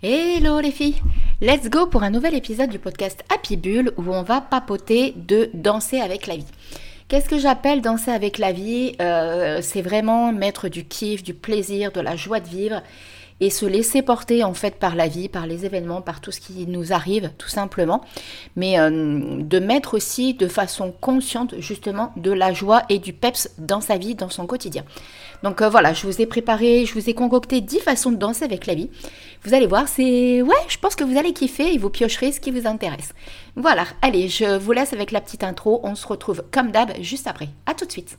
Hello les filles. Let's go pour un nouvel épisode du podcast Happy Bull où on va papoter de danser avec la vie. Qu'est-ce que j'appelle danser avec la vie? Euh, C'est vraiment mettre du kiff, du plaisir, de la joie de vivre et se laisser porter en fait par la vie, par les événements, par tout ce qui nous arrive tout simplement, mais euh, de mettre aussi de façon consciente justement de la joie et du peps dans sa vie, dans son quotidien. Donc euh, voilà, je vous ai préparé, je vous ai concocté 10 façons de danser avec la vie. Vous allez voir, c'est ouais, je pense que vous allez kiffer et vous piocherez ce qui vous intéresse. Voilà, allez, je vous laisse avec la petite intro, on se retrouve comme d'hab juste après. À tout de suite.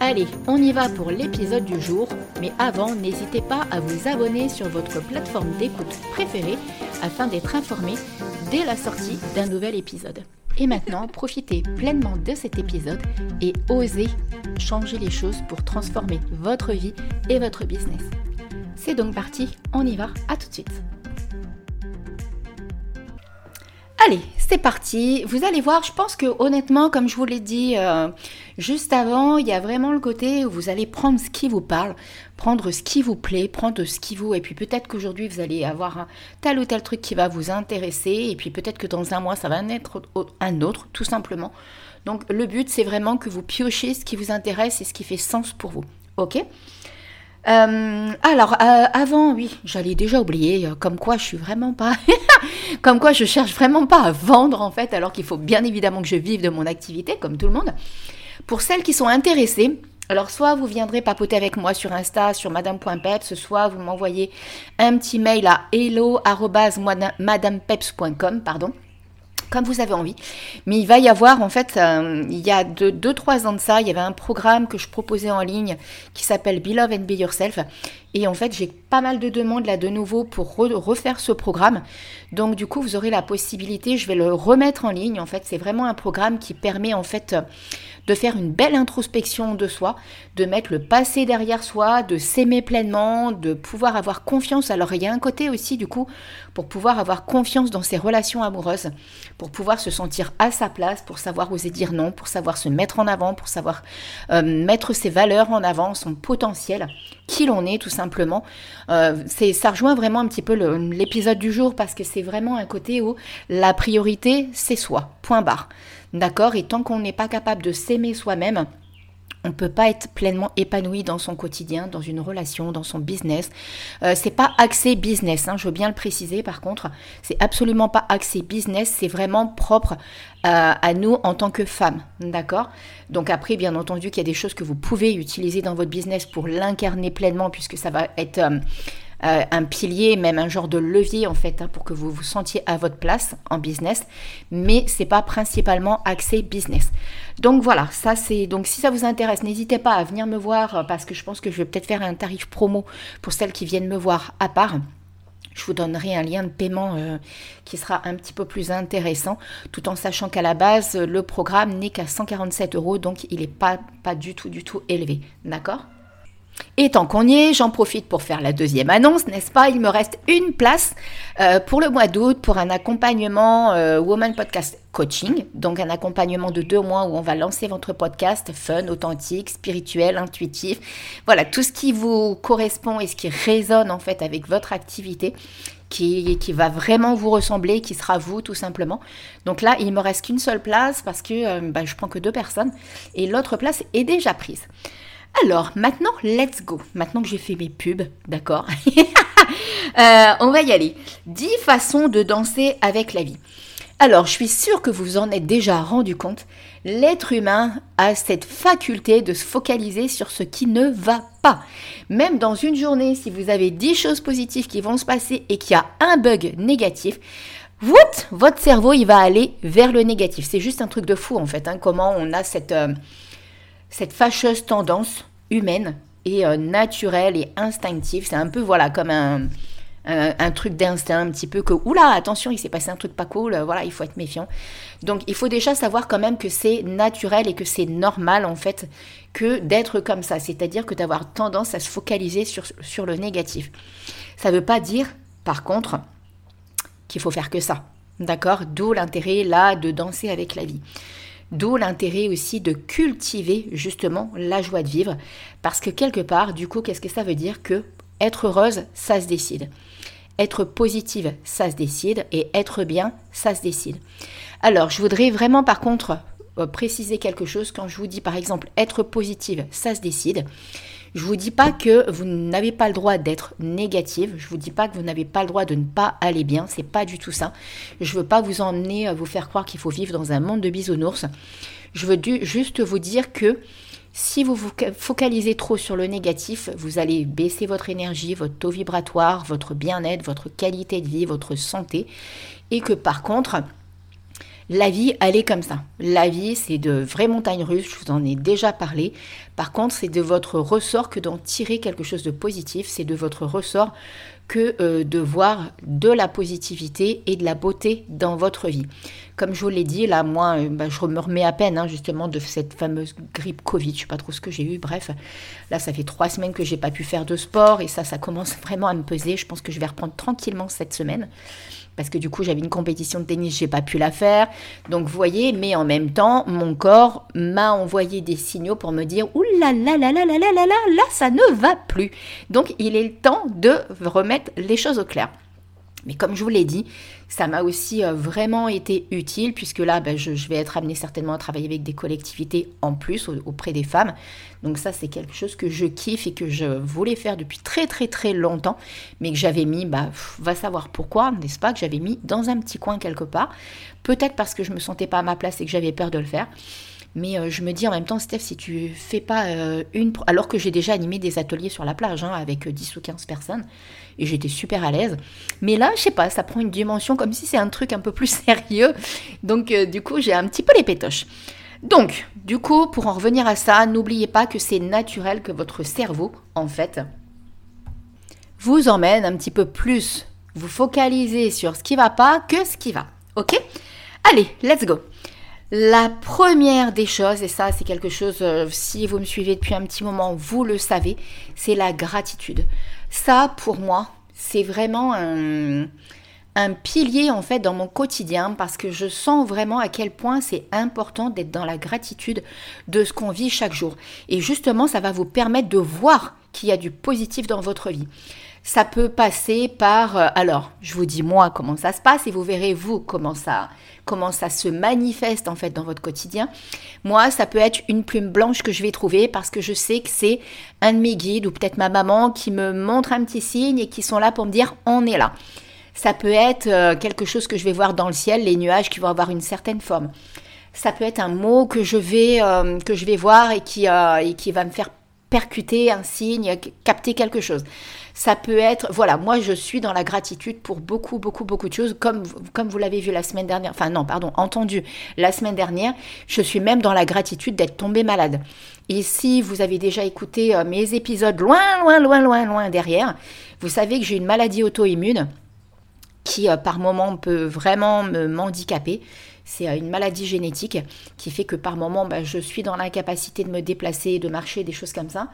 Allez, on y va pour l'épisode du jour, mais avant, n'hésitez pas à vous abonner sur votre plateforme d'écoute préférée afin d'être informé dès la sortie d'un nouvel épisode. Et maintenant, profitez pleinement de cet épisode et osez changer les choses pour transformer votre vie et votre business. C'est donc parti, on y va, à tout de suite. Allez, c'est parti. Vous allez voir, je pense que honnêtement, comme je vous l'ai dit euh, juste avant, il y a vraiment le côté où vous allez prendre ce qui vous parle, prendre ce qui vous plaît, prendre ce qui vous... Et puis peut-être qu'aujourd'hui, vous allez avoir un tel ou tel truc qui va vous intéresser. Et puis peut-être que dans un mois, ça va en être un autre, tout simplement. Donc le but, c'est vraiment que vous piochez ce qui vous intéresse et ce qui fait sens pour vous. Ok? Euh, alors, euh, avant, oui, j'allais déjà oublier, euh, comme quoi je suis vraiment pas, comme quoi je cherche vraiment pas à vendre en fait, alors qu'il faut bien évidemment que je vive de mon activité, comme tout le monde. Pour celles qui sont intéressées, alors soit vous viendrez papoter avec moi sur Insta, sur madame.peps, soit vous m'envoyez un petit mail à hello@madamepeps.com, pardon comme vous avez envie. Mais il va y avoir, en fait, euh, il y a 2-3 ans de ça, il y avait un programme que je proposais en ligne qui s'appelle Be Love and Be Yourself. Et en fait, j'ai pas mal de demandes là de nouveau pour refaire ce programme. Donc du coup, vous aurez la possibilité, je vais le remettre en ligne. En fait, c'est vraiment un programme qui permet en fait de faire une belle introspection de soi, de mettre le passé derrière soi, de s'aimer pleinement, de pouvoir avoir confiance. Alors il y a un côté aussi du coup pour pouvoir avoir confiance dans ses relations amoureuses, pour pouvoir se sentir à sa place, pour savoir oser dire non, pour savoir se mettre en avant, pour savoir euh, mettre ses valeurs en avant, son potentiel, qui l'on est tout simplement. Euh, c'est ça rejoint vraiment un petit peu l'épisode du jour parce que c'est vraiment un côté où la priorité c'est soi. Point barre. D'accord Et tant qu'on n'est pas capable de s'aimer soi-même, on ne peut pas être pleinement épanoui dans son quotidien, dans une relation, dans son business. Euh, c'est pas axé business, hein, je veux bien le préciser par contre. C'est absolument pas axé business, c'est vraiment propre euh, à nous en tant que femmes. D'accord? Donc après, bien entendu, qu'il y a des choses que vous pouvez utiliser dans votre business pour l'incarner pleinement, puisque ça va être. Euh, euh, un pilier, même un genre de levier en fait, hein, pour que vous vous sentiez à votre place en business, mais c'est pas principalement axé business. Donc voilà, ça c'est donc si ça vous intéresse, n'hésitez pas à venir me voir euh, parce que je pense que je vais peut-être faire un tarif promo pour celles qui viennent me voir à part. Je vous donnerai un lien de paiement euh, qui sera un petit peu plus intéressant, tout en sachant qu'à la base, le programme n'est qu'à 147 euros, donc il n'est pas, pas du tout, du tout élevé. D'accord? Et tant qu'on y est, j'en profite pour faire la deuxième annonce, n'est-ce pas? Il me reste une place euh, pour le mois d'août pour un accompagnement euh, Woman Podcast Coaching, donc un accompagnement de deux mois où on va lancer votre podcast fun, authentique, spirituel, intuitif. Voilà, tout ce qui vous correspond et ce qui résonne en fait avec votre activité. Qui, qui, va vraiment vous ressembler, qui sera vous tout simplement. Donc là, il me reste qu'une seule place parce que euh, bah, je prends que deux personnes et l'autre place est déjà prise. Alors, maintenant, let's go. Maintenant que j'ai fait mes pubs, d'accord euh, On va y aller. 10 façons de danser avec la vie. Alors, je suis sûre que vous en êtes déjà rendu compte. L'être humain a cette faculté de se focaliser sur ce qui ne va pas. Même dans une journée, si vous avez 10 choses positives qui vont se passer et qu'il y a un bug négatif, votre cerveau, il va aller vers le négatif. C'est juste un truc de fou, en fait, hein, comment on a cette... Euh, cette fâcheuse tendance humaine et euh, naturelle et instinctive. C'est un peu voilà comme un, un, truc d'instinct un petit peu que, oula, attention, il s'est passé un truc pas cool, voilà, il faut être méfiant. Donc il faut déjà savoir quand même que c'est naturel et que c'est normal en fait que d'être comme ça, c'est-à-dire que d'avoir tendance à se focaliser sur, sur le négatif. Ça ne veut pas dire, par contre, qu'il faut faire que ça. D'accord? D'où l'intérêt là de danser avec la vie. D'où l'intérêt aussi de cultiver justement la joie de vivre. Parce que quelque part, du coup, qu'est-ce que ça veut dire Que être heureuse, ça se décide. Être positive, ça se décide. Et être bien, ça se décide. Alors, je voudrais vraiment par contre euh, préciser quelque chose. Quand je vous dis par exemple être positive, ça se décide. Je vous dis pas que vous n'avez pas le droit d'être négative. Je vous dis pas que vous n'avez pas le droit de ne pas aller bien. C'est pas du tout ça. Je veux pas vous emmener, vous faire croire qu'il faut vivre dans un monde de bisounours. Je veux juste vous dire que si vous vous focalisez trop sur le négatif, vous allez baisser votre énergie, votre taux vibratoire, votre bien-être, votre qualité de vie, votre santé. Et que par contre, la vie, elle est comme ça. La vie, c'est de vraies montagnes russes, je vous en ai déjà parlé. Par contre, c'est de votre ressort que d'en tirer quelque chose de positif, c'est de votre ressort que euh, de voir de la positivité et de la beauté dans votre vie. Comme je vous l'ai dit, là, moi, euh, bah, je me remets à peine hein, justement de cette fameuse grippe Covid. Je sais pas trop ce que j'ai eu. Bref, là, ça fait trois semaines que j'ai pas pu faire de sport et ça, ça commence vraiment à me peser. Je pense que je vais reprendre tranquillement cette semaine parce que du coup j'avais une compétition de tennis, j'ai pas pu la faire. Donc vous voyez, mais en même temps, mon corps m'a envoyé des signaux pour me dire ouh là là là là là là là là là, ça ne va plus. Donc il est le temps de remettre les choses au clair. Mais comme je vous l'ai dit, ça m'a aussi euh, vraiment été utile puisque là, ben, je, vais être amenée certainement à travailler avec des collectivités en plus auprès des femmes. Donc ça, c'est quelque chose que je kiffe et que je voulais faire depuis très très très longtemps, mais que j'avais mis, bah, va savoir pourquoi, n'est-ce pas, que j'avais mis dans un petit coin quelque part. Peut-être parce que je me sentais pas à ma place et que j'avais peur de le faire. Mais euh, je me dis en même temps, Steph, si tu fais pas euh, une... Alors que j'ai déjà animé des ateliers sur la plage hein, avec 10 ou 15 personnes, et j'étais super à l'aise. Mais là, je sais pas, ça prend une dimension comme si c'est un truc un peu plus sérieux. Donc euh, du coup, j'ai un petit peu les pétoches. Donc, du coup, pour en revenir à ça, n'oubliez pas que c'est naturel que votre cerveau, en fait, vous emmène un petit peu plus, vous focalisez sur ce qui va pas que ce qui va. Ok? Allez, let's go. La première des choses, et ça c'est quelque chose, euh, si vous me suivez depuis un petit moment, vous le savez, c'est la gratitude. Ça, pour moi, c'est vraiment un, un pilier en fait dans mon quotidien parce que je sens vraiment à quel point c'est important d'être dans la gratitude de ce qu'on vit chaque jour. Et justement, ça va vous permettre de voir qu'il y a du positif dans votre vie. Ça peut passer par, euh, alors, je vous dis moi comment ça se passe et vous verrez vous comment ça, comment ça se manifeste en fait dans votre quotidien. Moi, ça peut être une plume blanche que je vais trouver parce que je sais que c'est un de mes guides ou peut-être ma maman qui me montre un petit signe et qui sont là pour me dire on est là. Ça peut être euh, quelque chose que je vais voir dans le ciel, les nuages qui vont avoir une certaine forme. Ça peut être un mot que je vais, euh, que je vais voir et qui, et qui va me faire percuter un signe, capter quelque chose. Ça peut être, voilà, moi je suis dans la gratitude pour beaucoup, beaucoup, beaucoup de choses, comme, comme vous l'avez vu la semaine dernière, enfin non, pardon, entendu la semaine dernière, je suis même dans la gratitude d'être tombée malade. Et si vous avez déjà écouté euh, mes épisodes loin, loin, loin, loin, loin derrière, vous savez que j'ai une maladie auto-immune qui euh, par moment peut vraiment m'handicaper. C'est euh, une maladie génétique qui fait que par moment, bah, je suis dans l'incapacité de me déplacer, de marcher, des choses comme ça.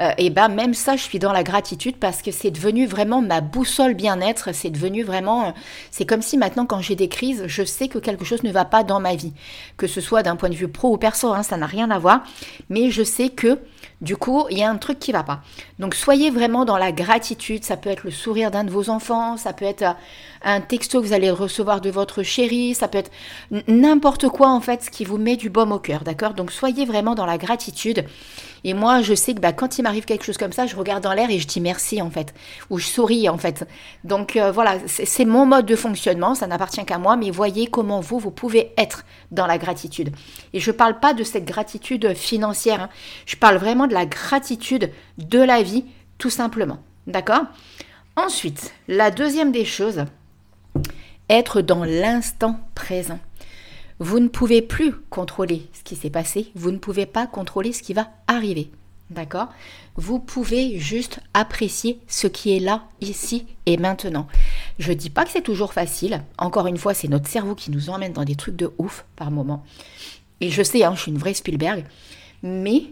Euh, et ben même ça, je suis dans la gratitude parce que c'est devenu vraiment ma boussole bien-être. C'est devenu vraiment, c'est comme si maintenant quand j'ai des crises, je sais que quelque chose ne va pas dans ma vie, que ce soit d'un point de vue pro ou perso, hein, ça n'a rien à voir, mais je sais que du coup, il y a un truc qui va pas. Donc soyez vraiment dans la gratitude. Ça peut être le sourire d'un de vos enfants, ça peut être un texto que vous allez recevoir de votre chéri, ça peut être n'importe quoi en fait, ce qui vous met du baume au cœur, d'accord? Donc soyez vraiment dans la gratitude. Et moi, je sais que bah, quand il m'arrive quelque chose comme ça, je regarde dans l'air et je dis merci en fait, ou je souris en fait. Donc euh, voilà, c'est mon mode de fonctionnement, ça n'appartient qu'à moi, mais voyez comment vous, vous pouvez être dans la gratitude. Et je ne parle pas de cette gratitude financière, hein. je parle vraiment de la gratitude de la vie, tout simplement. D'accord? Ensuite, la deuxième des choses, être dans l'instant présent. Vous ne pouvez plus contrôler ce qui s'est passé, vous ne pouvez pas contrôler ce qui va arriver. D'accord? Vous pouvez juste apprécier ce qui est là, ici et maintenant. Je dis pas que c'est toujours facile. Encore une fois, c'est notre cerveau qui nous emmène dans des trucs de ouf par moment. Et je sais, hein, je suis une vraie Spielberg. Mais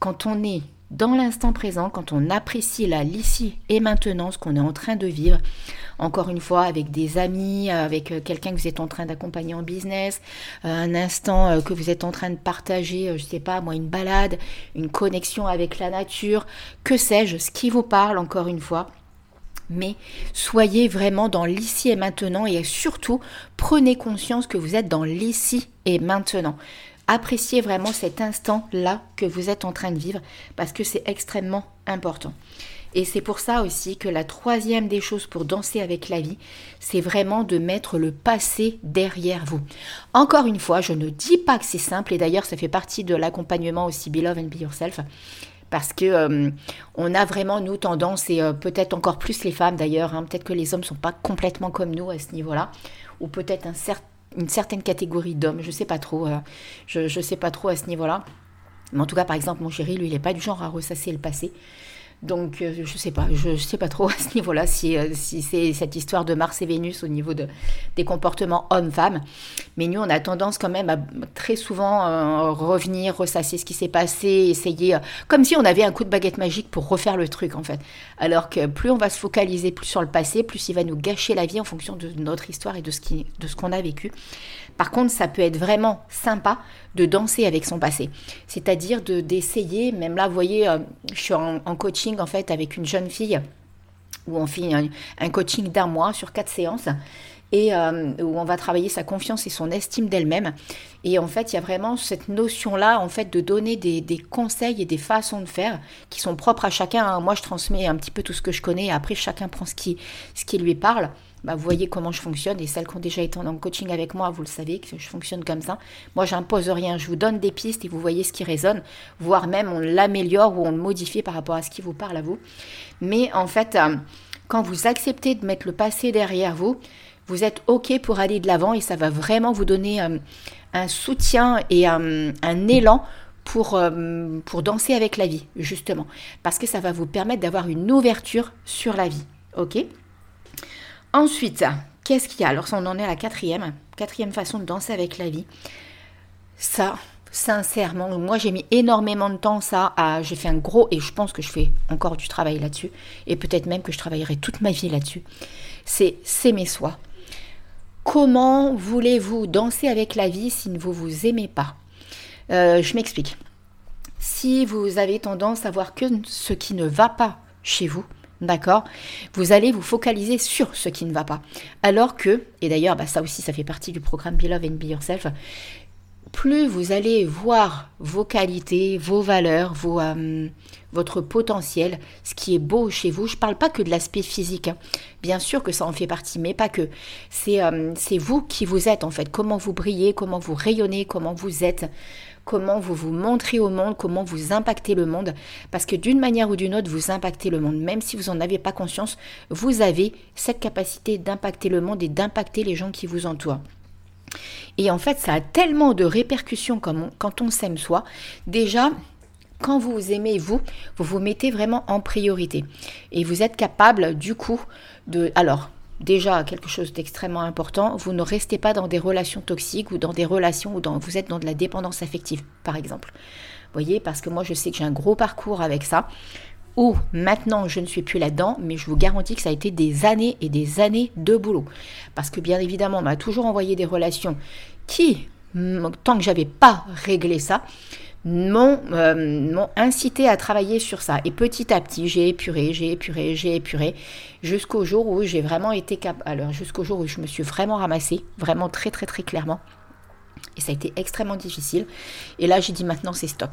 quand on est dans l'instant présent, quand on apprécie là, l'ici et maintenant, ce qu'on est en train de vivre, encore une fois, avec des amis, avec euh, quelqu'un que vous êtes en train d'accompagner en business, euh, un instant euh, que vous êtes en train de partager, je sais pas, moi, une balade, une connexion avec la nature, que sais-je, ce qui vous parle, encore une fois. Mais soyez vraiment dans l'ici et maintenant et surtout prenez conscience que vous êtes dans l'ici et maintenant appréciez vraiment cet instant-là que vous êtes en train de vivre parce que c'est extrêmement important. Et c'est pour ça aussi que la troisième des choses pour danser avec la vie, c'est vraiment de mettre le passé derrière vous. Encore une fois, je ne dis pas que c'est simple, et d'ailleurs ça fait partie de l'accompagnement aussi Be Love and Be Yourself, parce que euh, on a vraiment nous tendance, et euh, peut-être encore plus les femmes d'ailleurs, hein, peut-être que les hommes sont pas complètement comme nous à ce niveau-là, ou peut-être un certain une certaine catégorie d'hommes, je sais pas trop, euh, je, ne sais pas trop à ce niveau-là. Mais en tout cas, par exemple, mon chéri, lui, il n'est pas du genre à ressasser le passé. Donc, euh, je sais pas, je, sais pas trop à ce niveau-là si, euh, si c'est cette histoire de Mars et Vénus au niveau de, des comportements hommes-femmes. Mais nous, on a tendance quand même à très souvent euh, revenir, ressasser ce qui s'est passé, essayer, comme si on avait un coup de baguette magique pour refaire le truc, en fait. Alors que plus on va se focaliser plus sur le passé, plus il va nous gâcher la vie en fonction de notre histoire et de ce qu'on a vécu. Par contre, ça peut être vraiment sympa de danser avec son passé. C'est-à-dire de, d'essayer, même là, vous voyez, je suis en, coaching en fait avec une jeune fille où on fait un, coaching d'un mois sur quatre séances et euh, où on va travailler sa confiance et son estime d'elle-même. Et en fait, il y a vraiment cette notion-là, en fait, de donner des, conseils et des façons de faire qui sont propres à chacun. Moi, je transmets un petit peu tout ce que je connais, et après, chacun prend ce qui, ce qui lui parle. Bah, vous voyez comment je fonctionne. Et celles qui ont déjà été en coaching avec moi, vous le savez que je fonctionne comme ça. Moi, j'impose rien. Je vous donne des pistes et vous voyez ce qui résonne, voire même on l'améliore ou on le modifie par rapport à ce qui vous parle à vous. Mais en fait, euh, quand vous acceptez de mettre le passé derrière vous, vous êtes OK pour aller de l'avant et ça va vraiment vous donner euh, un soutien et un, élan pour, euh, pour danser avec la vie, justement. Parce que ça va vous permettre d'avoir une ouverture sur la vie. OK? Ensuite, qu'est-ce qu'il y a Alors, on en est à la quatrième, quatrième façon de danser avec la vie. Ça, sincèrement, moi j'ai mis énormément de temps ça j'ai fait un gros, et je pense que je fais encore du travail là-dessus, et peut-être même que je travaillerai toute ma vie là-dessus, c'est s'aimer soi. Comment voulez-vous danser avec la vie si vous vous aimez pas euh, Je m'explique. Si vous avez tendance à voir que ce qui ne va pas chez vous, D'accord? Vous allez vous focaliser sur ce qui ne va pas. Alors que, et d'ailleurs, bah, ça aussi, ça fait partie du programme Be Love and Be Yourself, plus vous allez voir vos qualités, vos valeurs, vos, euh, votre potentiel, ce qui est beau chez vous. Je ne parle pas que de l'aspect physique. Hein. Bien sûr que ça en fait partie, mais pas que. Euh, c'est vous qui vous êtes en fait. Comment vous brillez, comment vous rayonnez, comment vous êtes comment vous vous montrez au monde, comment vous impactez le monde, parce que d'une manière ou d'une autre, vous impactez le monde. Même si vous n'en avez pas conscience, vous avez cette capacité d'impacter le monde et d'impacter les gens qui vous entourent. Et en fait, ça a tellement de répercussions quand on s'aime soi. Déjà, quand vous vous aimez vous, vous vous mettez vraiment en priorité. Et vous êtes capable, du coup, de... Alors, déjà quelque chose d'extrêmement important, vous ne restez pas dans des relations toxiques ou dans des relations où vous êtes dans de la dépendance affective, par exemple. Vous voyez, parce que moi je sais que j'ai un gros parcours avec ça, où maintenant je ne suis plus là-dedans, mais je vous garantis que ça a été des années et des années de boulot. Parce que bien évidemment, on m'a toujours envoyé des relations qui, tant que j'avais pas réglé ça, euh, m'ont incité à travailler sur ça. Et petit à petit, j'ai épuré, j'ai épuré, j'ai épuré, jusqu'au jour où j'ai vraiment été capable, alors jusqu'au jour où je me suis vraiment ramassée, vraiment très très très clairement. Et ça a été extrêmement difficile. Et là, j'ai dit maintenant, c'est stop.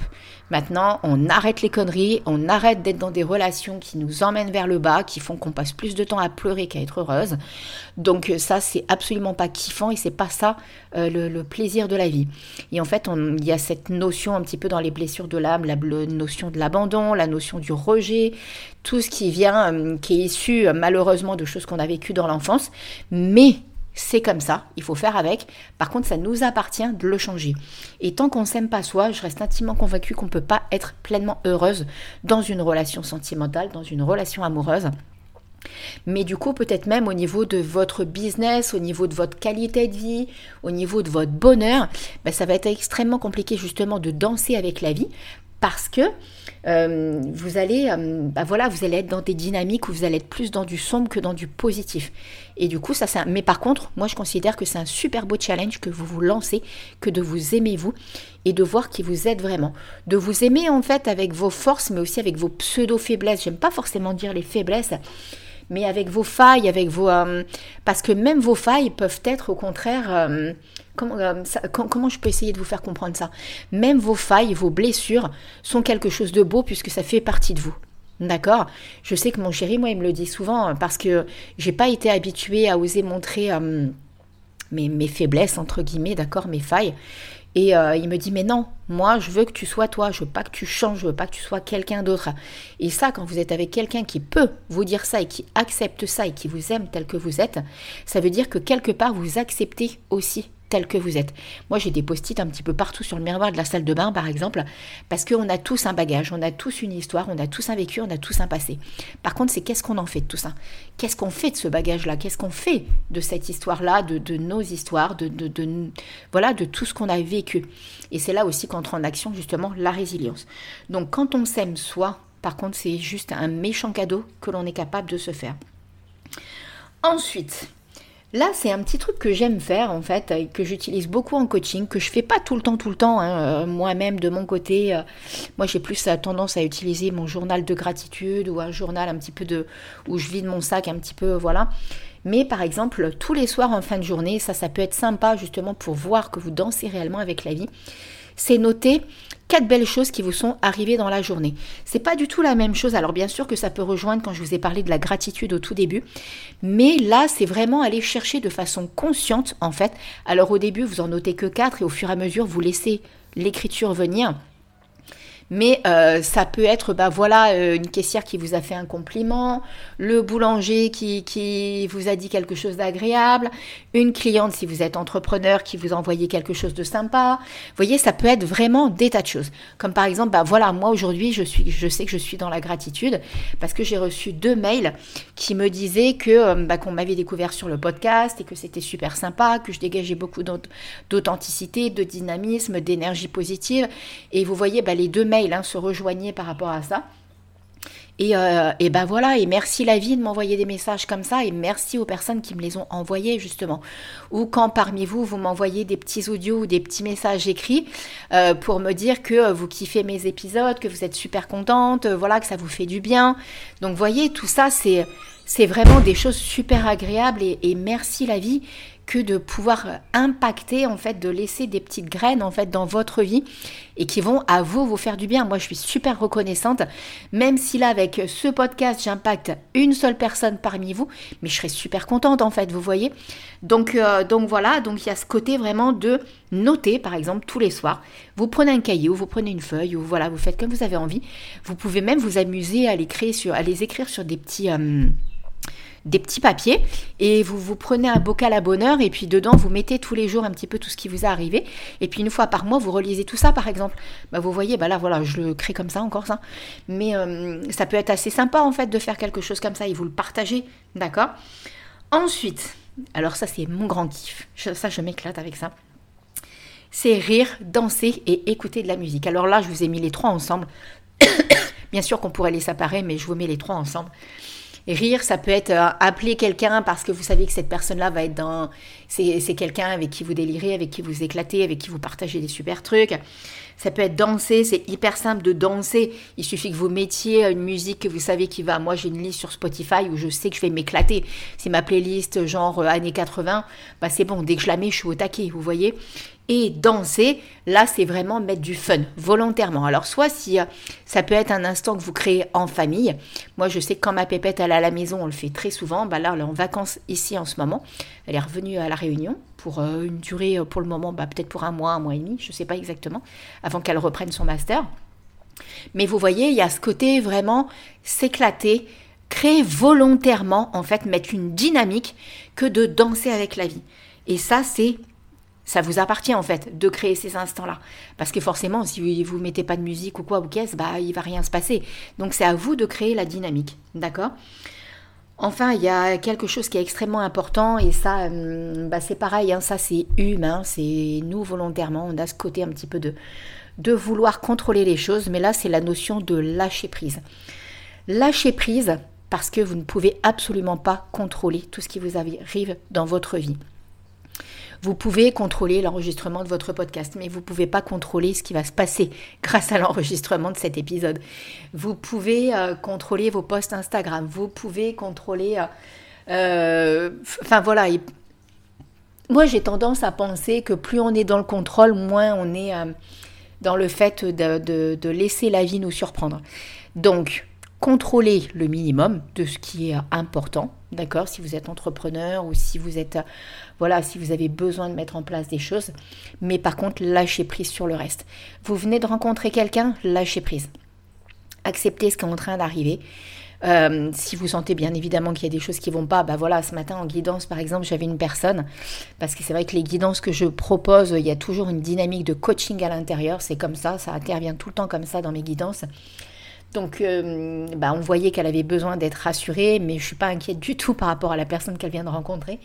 Maintenant, on arrête les conneries, on arrête d'être dans des relations qui nous emmènent vers le bas, qui font qu'on passe plus de temps à pleurer qu'à être heureuse. Donc ça, c'est absolument pas kiffant et c'est pas ça euh, le, plaisir de la vie. Et en fait, il y a cette notion un petit peu dans les blessures de l'âme, la, notion de l'abandon, la notion du rejet, tout ce qui vient, euh, qui est issu euh, malheureusement de choses qu'on a vécues dans l'enfance. Mais c'est comme ça, il faut faire avec. Par contre, ça nous appartient de le changer. Et tant qu'on s'aime pas soi, je reste intimement convaincue qu'on ne peut pas être pleinement heureuse dans une relation sentimentale, dans une relation amoureuse. Mais du coup, peut-être même au niveau de votre business, au niveau de votre qualité de vie, au niveau de votre bonheur, ben, ça va être extrêmement compliqué justement de danser avec la vie parce que euh, vous allez, euh, bah voilà, vous allez être dans des dynamiques où vous allez être plus dans du sombre que dans du positif. Et du coup, ça. Mais par contre, moi, je considère que c'est un super beau challenge que vous vous lancez, que de vous aimer vous et de voir qui vous êtes vraiment, de vous aimer en fait avec vos forces, mais aussi avec vos pseudo faiblesses. J'aime pas forcément dire les faiblesses mais avec vos failles, avec vos... Euh, parce que même vos failles peuvent être au contraire... Euh, comment, euh, je peux essayer de vous faire comprendre ça? Même vos failles, vos blessures sont quelque chose de beau puisque ça fait partie de vous. D'accord? Je sais que mon chéri, moi, il me le dit souvent parce que j'ai pas été habituée à oser montrer mes, mes, faiblesses, entre guillemets, d'accord, mes failles. Et euh, il me dit, mais non, moi, je veux que tu sois toi, je veux pas que tu changes, je veux pas que tu sois quelqu'un d'autre. Et ça, quand vous êtes avec quelqu'un qui peut vous dire ça et qui accepte ça et qui vous aime tel que vous êtes, ça veut dire que quelque part, vous acceptez aussi tel que vous êtes. Moi, j'ai des post-it un petit peu partout sur le miroir de la salle de bain, par exemple, parce qu'on a tous un bagage, on a tous une histoire, on a tous un vécu, on a tous un passé. Par contre, c'est qu'est-ce qu'on en fait de tout ça? Qu'est-ce qu'on fait de ce bagage-là? Qu'est-ce qu'on fait de cette histoire-là, de, nos histoires, de, voilà, de tout ce qu'on a vécu? Et c'est là aussi qu'entre en action, justement, la résilience. Donc, quand on s'aime soi, par contre, c'est juste un méchant cadeau que l'on est capable de se faire. Ensuite, Là, c'est un petit truc que j'aime faire en fait, et que j'utilise beaucoup en coaching, que je fais pas tout le temps, tout le temps, hein, euh, moi-même de mon côté. Euh, moi, j'ai plus tendance à utiliser mon journal de gratitude ou un journal un petit peu de où je vide mon sac un petit peu, voilà. Mais par exemple, tous les soirs en fin de journée, ça, ça peut être sympa justement pour voir que vous dansez réellement avec la vie. C'est noter quatre belles choses qui vous sont arrivées dans la journée. C'est pas du tout la même chose. Alors bien sûr que ça peut rejoindre quand je vous ai parlé de la gratitude au tout début, mais là c'est vraiment aller chercher de façon consciente en fait. Alors au début vous en notez que quatre et au fur et à mesure vous laissez l'écriture venir mais euh, ça peut être, bah voilà, euh, une caissière qui vous a fait un compliment, le boulanger qui, qui vous a dit quelque chose d'agréable, une cliente si vous êtes entrepreneur qui vous a envoyé quelque chose de sympa. Vous voyez, ça peut être vraiment des tas de choses. Comme par exemple, bah voilà, moi aujourd'hui, je suis, je sais que je suis dans la gratitude parce que j'ai reçu deux mails qui me disaient que euh, bah, qu'on m'avait découvert sur le podcast et que c'était super sympa, que je dégageais beaucoup d'authenticité, de dynamisme, d'énergie positive. Et vous voyez, bah, les deux mails Hein, se rejoignaient par rapport à ça. Et, euh, et, ben voilà, et merci la vie de m'envoyer des messages comme ça, et merci aux personnes qui me les ont envoyés justement. Ou quand parmi vous, vous m'envoyez des petits audios ou des petits messages écrits euh, pour me dire que vous kiffez mes épisodes, que vous êtes super contente, euh, voilà, que ça vous fait du bien. Donc voyez, tout ça, c'est, c'est vraiment des choses super agréables, et merci la vie que de pouvoir impacter, en fait, de laisser des petites graines, en fait, dans votre vie et qui vont à vous vous faire du bien. Moi, je suis super reconnaissante, même si là, avec ce podcast, j'impacte une seule personne parmi vous, mais je serais super contente, en fait, vous voyez. Donc, euh, voilà, donc il y a ce côté vraiment de noter, par exemple, tous les soirs. Vous prenez un cahier ou vous prenez une feuille ou voilà, vous faites comme vous avez envie. Vous pouvez même vous amuser à les, créer à les écrire sur des petits... Euh, des petits papiers et vous vous prenez un bocal à bonheur et puis dedans vous mettez tous les jours un petit peu tout ce qui vous est arrivé et puis une fois par mois vous relisez tout ça par exemple. Bah vous voyez, bah là voilà, je le crée comme ça encore ça. Mais euh, ça peut être assez sympa en fait de faire quelque chose comme ça et vous le partagez, d'accord? Ensuite, alors ça c'est mon grand kiff, ça je m'éclate avec ça. C'est rire, danser et écouter de la musique. Alors là, je vous ai mis les trois ensemble. Bien sûr qu'on pourrait les séparer, mais je vous mets les trois ensemble rire, ça peut être euh, appeler quelqu'un parce que vous savez que cette personne-là va être dans... C'est quelqu'un avec qui vous délirez, avec qui vous éclatez, avec qui vous partagez des super trucs. Ça peut être danser, c'est hyper simple de danser. Il suffit que vous mettiez une musique que vous savez qui va. Moi, j'ai une liste sur Spotify où je sais que je vais m'éclater. C'est ma playlist genre euh, années 80. Bah, c'est bon, dès que je la mets, je suis au taquet, vous voyez et danser, là c'est vraiment mettre du fun volontairement. Alors soit si euh, ça peut être un instant que vous créez en famille. Moi je sais que quand ma pépette elle est à la maison, on le fait très souvent. Bah là elle est en vacances ici en ce moment. Elle est revenue à la Réunion pour euh, une durée euh, pour le moment, bah, peut-être pour un mois, un mois et demi, je ne sais pas exactement, avant qu'elle reprenne son master. Mais vous voyez, il y a ce côté vraiment s'éclater, créer volontairement, en fait, mettre une dynamique que de danser avec la vie. Et ça, c'est ça vous appartient en fait de créer ces instants-là. Parce que forcément, si vous ne mettez pas de musique ou quoi ou qu'est-ce, bah, il va rien se passer. Donc c'est à vous de créer la dynamique. D'accord? Enfin, il y a quelque chose qui est extrêmement important et ça, hum, bah, c'est pareil, hein, ça c'est humain, c'est nous volontairement, on a ce côté un petit peu de, de vouloir contrôler les choses, mais là c'est la notion de lâcher prise. Lâcher prise parce que vous ne pouvez absolument pas contrôler tout ce qui vous arrive dans votre vie. Vous pouvez contrôler l'enregistrement de votre podcast, mais vous ne pouvez pas contrôler ce qui va se passer grâce à l'enregistrement de cet épisode. Vous pouvez euh, contrôler vos posts Instagram, vous pouvez contrôler... Euh, euh, enfin voilà, moi j'ai tendance à penser que plus on est dans le contrôle, moins on est dans le fait de, de laisser la vie nous surprendre. Donc, contrôler le minimum de ce qui est important, d'accord Si vous êtes entrepreneur ou si vous êtes, voilà, si vous avez besoin de mettre en place des choses, mais par contre, lâchez prise sur le reste. Vous venez de rencontrer quelqu'un, lâchez prise. Acceptez ce qui est en train d'arriver. Euh, si vous sentez bien évidemment qu'il y a des choses qui vont pas, bah voilà, ce matin en guidance par exemple, j'avais une personne, parce que c'est vrai que les guidances que je propose, il y a toujours une dynamique de coaching à l'intérieur, c'est comme ça, ça intervient tout le temps comme ça dans mes guidances. Donc, euh, bah, on voyait qu'elle avait besoin d'être rassurée, mais je suis pas inquiète du tout par rapport à la personne qu'elle vient de rencontrer.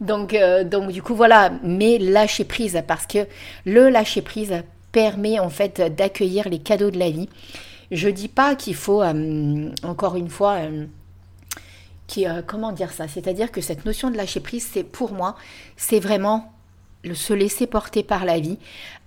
Donc, euh, donc du coup, voilà, mais lâcher prise, parce que le lâcher prise permet en fait d'accueillir les cadeaux de la vie. Je dis pas qu'il faut, euh, encore une fois, qui, comment dire ça? C'est-à-dire que cette notion de lâcher prise, c'est pour moi, c'est vraiment se laisser porter par la vie,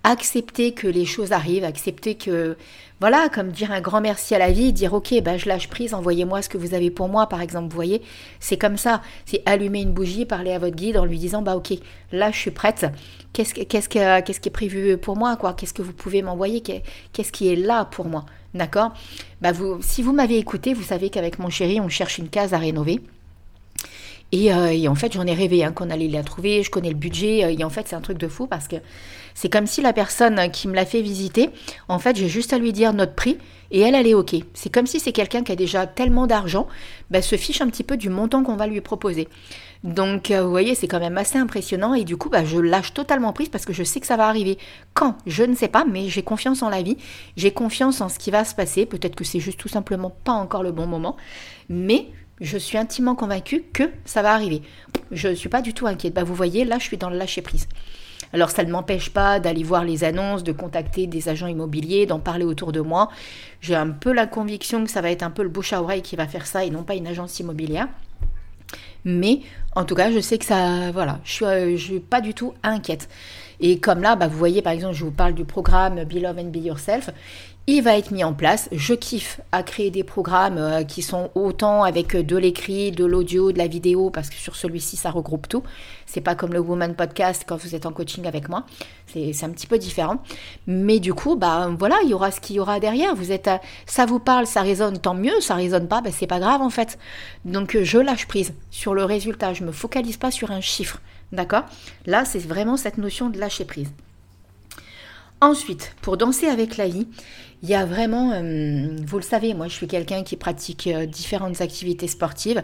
accepter que les choses arrivent, accepter que, voilà, comme dire un grand merci à la vie, dire ok, ben je lâche prise, envoyez-moi ce que vous avez pour moi, par exemple, vous voyez, c'est comme ça, c'est allumer une bougie, parler à votre guide en lui disant bah ok, là je suis prête, qu'est-ce, qu'est-ce, qu'est-ce qui est prévu pour moi, quoi, qu'est-ce que vous pouvez m'envoyer, qu'est-ce qui est là pour moi, d'accord? Bah vous, Si vous m'avez écouté, vous savez qu'avec mon chéri, on cherche une case à rénover. Euh, et, en fait, j'en ai rêvé hein, qu'on allait la trouver. Je connais le budget. Euh, et en fait, c'est un truc de fou parce que c'est comme si la personne qui me l'a fait visiter, en fait, j'ai juste à lui dire notre prix et elle, elle est OK. C'est comme si c'est quelqu'un qui a déjà tellement d'argent, bah, se fiche un petit peu du montant qu'on va lui proposer. Donc, euh, vous voyez, c'est quand même assez impressionnant. Et du coup, bah, je lâche totalement prise parce que je sais que ça va arriver. Quand? Je ne sais pas, mais j'ai confiance en la vie. J'ai confiance en ce qui va se passer. Peut-être que c'est juste tout simplement pas encore le bon moment. Mais je suis intimement convaincue que ça va arriver. Je ne suis pas du tout inquiète. Bah, vous voyez, là, je suis dans le lâcher-prise. Alors ça ne m'empêche pas d'aller voir les annonces, de contacter des agents immobiliers, d'en parler autour de moi. J'ai un peu la conviction que ça va être un peu le bouche à oreille qui va faire ça et non pas une agence immobilière. Mais en tout cas, je sais que ça, voilà, je suis, euh, suis pas du tout inquiète. Et comme là, bah, vous voyez par exemple, je vous parle du programme Be Love and Be Yourself il va être mis en place. Je kiffe à créer des programmes euh, qui sont autant avec euh, de l'écrit, de l'audio, de la vidéo, parce que sur celui-ci, ça regroupe tout. C'est pas comme le Woman Podcast quand vous êtes en coaching avec moi. C'est un petit peu différent. Mais du coup, bah voilà, il y aura ce qu'il y aura derrière. Vous êtes, ça vous parle, ça résonne, tant mieux. Ça résonne pas, bah, c'est pas grave en fait. Donc euh, je lâche prise sur le résultat. Je me focalise pas sur un chiffre. D'accord? Là, c'est vraiment cette notion de lâcher prise. Ensuite, pour danser avec la vie, il y a vraiment, euh, vous le savez, moi je suis quelqu'un qui pratique euh, différentes activités sportives,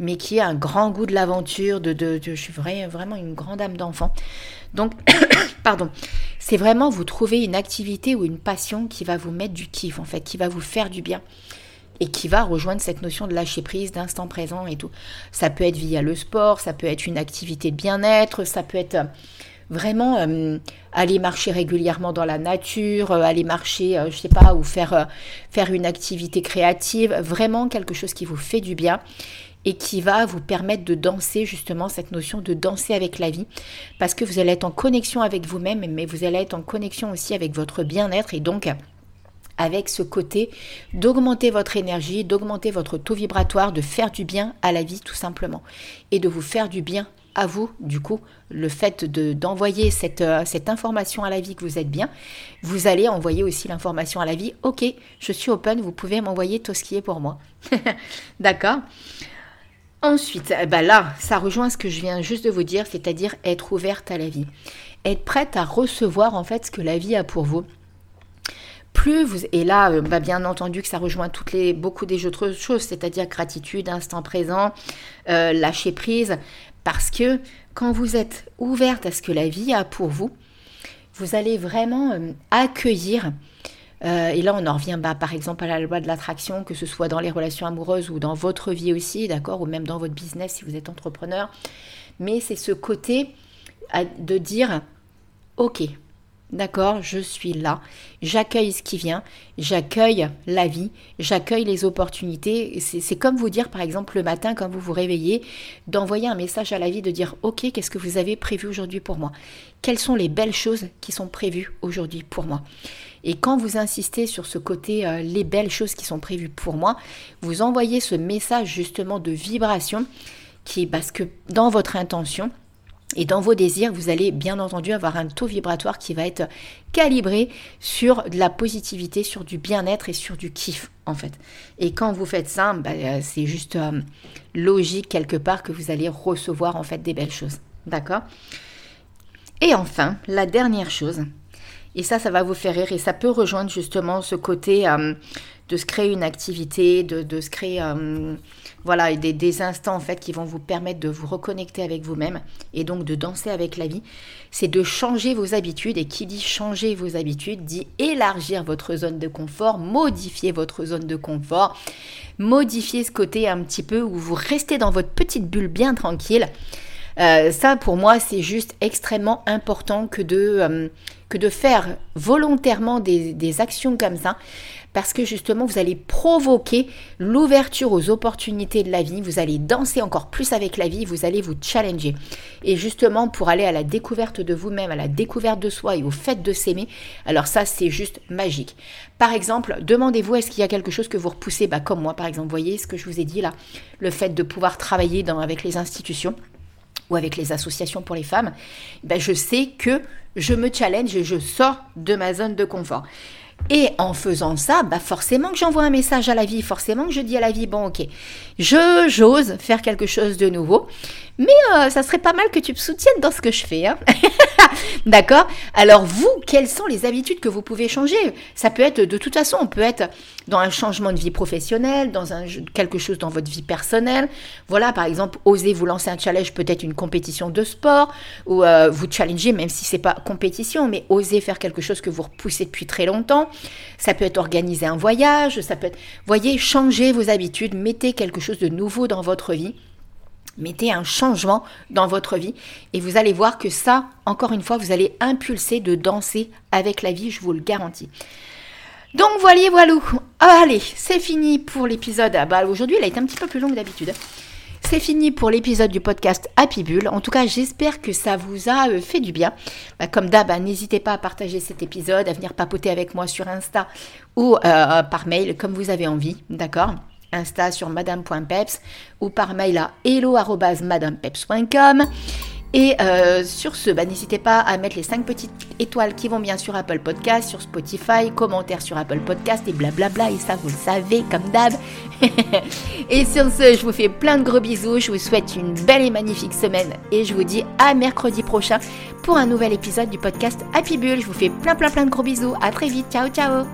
mais qui a un grand goût de l'aventure, de, je suis vraiment une grande âme d'enfant. Donc, pardon, c'est vraiment vous trouver une activité ou une passion qui va vous mettre du kiff, en fait, qui va vous faire du bien et qui va rejoindre cette notion de lâcher prise, d'instant présent et tout. Ça peut être via le sport, ça peut être une activité de bien-être, ça peut être vraiment euh, aller marcher régulièrement dans la nature, euh, aller marcher, euh, je sais pas, ou faire, faire une activité créative, vraiment quelque chose qui vous fait du bien et qui va vous permettre de danser justement cette notion de danser avec la vie parce que vous allez être en connexion avec vous-même mais vous allez être en connexion aussi avec votre bien-être et donc avec ce côté d'augmenter votre énergie, d'augmenter votre taux vibratoire, de faire du bien à la vie tout simplement. Et de vous faire du bien à vous, du coup, le fait d'envoyer cette, euh, cette information à la vie que vous êtes bien, vous allez envoyer aussi l'information à la vie, ok, je suis open, vous pouvez m'envoyer tout ce qui est pour moi. D'accord. Ensuite, eh ben là, ça rejoint ce que je viens juste de vous dire, c'est-à-dire être ouverte à la vie. Être prête à recevoir en fait ce que la vie a pour vous plus vous et là euh, bah, bien entendu que ça rejoint toutes les beaucoup des autres choses c'est-à-dire gratitude instant présent euh, lâcher prise parce que quand vous êtes ouverte à ce que la vie a pour vous vous allez vraiment euh, accueillir et là, on en revient bah, par exemple à la loi de l'attraction, que ce soit dans les relations amoureuses ou dans votre vie aussi, d'accord, ou même dans votre business si vous êtes entrepreneur. Mais c'est ce côté de dire, ok, D'accord, je suis là, j'accueille ce qui vient, j'accueille la vie, j'accueille les opportunités. C'est comme vous dire, par exemple, le matin, quand vous vous réveillez, d'envoyer un message à la vie, de dire, OK, qu'est-ce que vous avez prévu aujourd'hui pour moi? Quelles sont les belles choses qui sont prévues aujourd'hui pour moi? Et quand vous insistez sur ce côté, euh, les belles choses qui sont prévues pour moi, vous envoyez ce message justement de vibration qui, parce que dans votre intention, et dans vos désirs, vous allez bien entendu avoir un taux vibratoire qui va être calibré sur de la positivité, sur du bien-être et sur du kiff en fait. Et quand vous faites ça, bah, euh, c'est juste euh, logique quelque part que vous allez recevoir en fait des belles choses. D'accord? Et enfin, la dernière chose, et ça, ça va vous faire rire et ça peut rejoindre justement ce côté euh, de se créer une activité, de, se créer voilà, des, instants en fait qui vont vous permettre de vous reconnecter avec vous-même et donc de danser avec la vie, c'est de changer vos habitudes. Et qui dit changer vos habitudes dit élargir votre zone de confort, modifier votre zone de confort, modifier ce côté un petit peu où vous restez dans votre petite bulle bien tranquille. Euh, ça, pour moi, c'est juste extrêmement important que de, euh, de faire volontairement des actions comme ça parce que justement vous allez provoquer l'ouverture aux opportunités de la vie, vous allez danser encore plus avec la vie, vous allez vous challenger. Et justement pour aller à la découverte de vous-même, à la découverte de soi et au fait de s'aimer, alors ça c'est juste magique. Par exemple, demandez-vous est-ce qu'il y a quelque chose que vous repoussez, bah, comme moi par exemple, voyez ce que je vous ai dit là, le fait de pouvoir travailler avec les institutions ou avec les associations pour les femmes, ben je sais que je me challenge et je sors de ma zone de confort. Et en faisant ça, bah forcément que j'envoie un message à la vie, forcément que je dis à la vie, bon ok, je j'ose faire quelque chose de nouveau, mais euh, ça serait pas mal que tu me soutiennes dans ce que je fais. Hein D'accord? Alors vous, quelles sont les habitudes que vous pouvez changer? Ça peut être, de toute façon, on peut être dans un changement de vie professionnelle, dans un, quelque chose dans votre vie personnelle. Voilà, par exemple, osez vous lancer un challenge, peut-être une compétition de sport, ou euh, vous challenger, même si c'est pas compétition, mais osez faire quelque chose que vous repoussez depuis très longtemps. Ça peut être organiser un voyage, ça peut être, voyez, changer vos habitudes, mettez quelque chose de nouveau dans votre vie. Mettez un changement dans votre vie et vous allez voir que ça, encore une fois, vous allez impulser de danser avec la vie, je vous le garantis. Donc voilà, voilà. Allez, c'est fini pour l'épisode. Ah bah, aujourd'hui, il a été un petit peu plus long que d'habitude. C'est fini pour l'épisode du podcast Happy Bull. En tout cas, j'espère que ça vous a euh, fait du bien. Bah, comme d'hab, hein, n'hésitez pas à partager cet épisode, à venir papoter avec moi sur Insta ou euh, par mail, comme vous avez envie. D'accord? Insta sur madame.peps ou par mail à hello.madamepeps.com. Et euh, sur ce, bah, n'hésitez pas à mettre les 5 petites étoiles qui vont bien sur Apple Podcast, sur Spotify, commentaires sur Apple Podcast et blablabla. Et ça, vous le savez, comme d'hab. et sur ce, je vous fais plein de gros bisous. Je vous souhaite une belle et magnifique semaine. Et je vous dis à mercredi prochain pour un nouvel épisode du podcast Happy Bull. Je vous fais plein, plein, plein de gros bisous. À très vite. Ciao, ciao.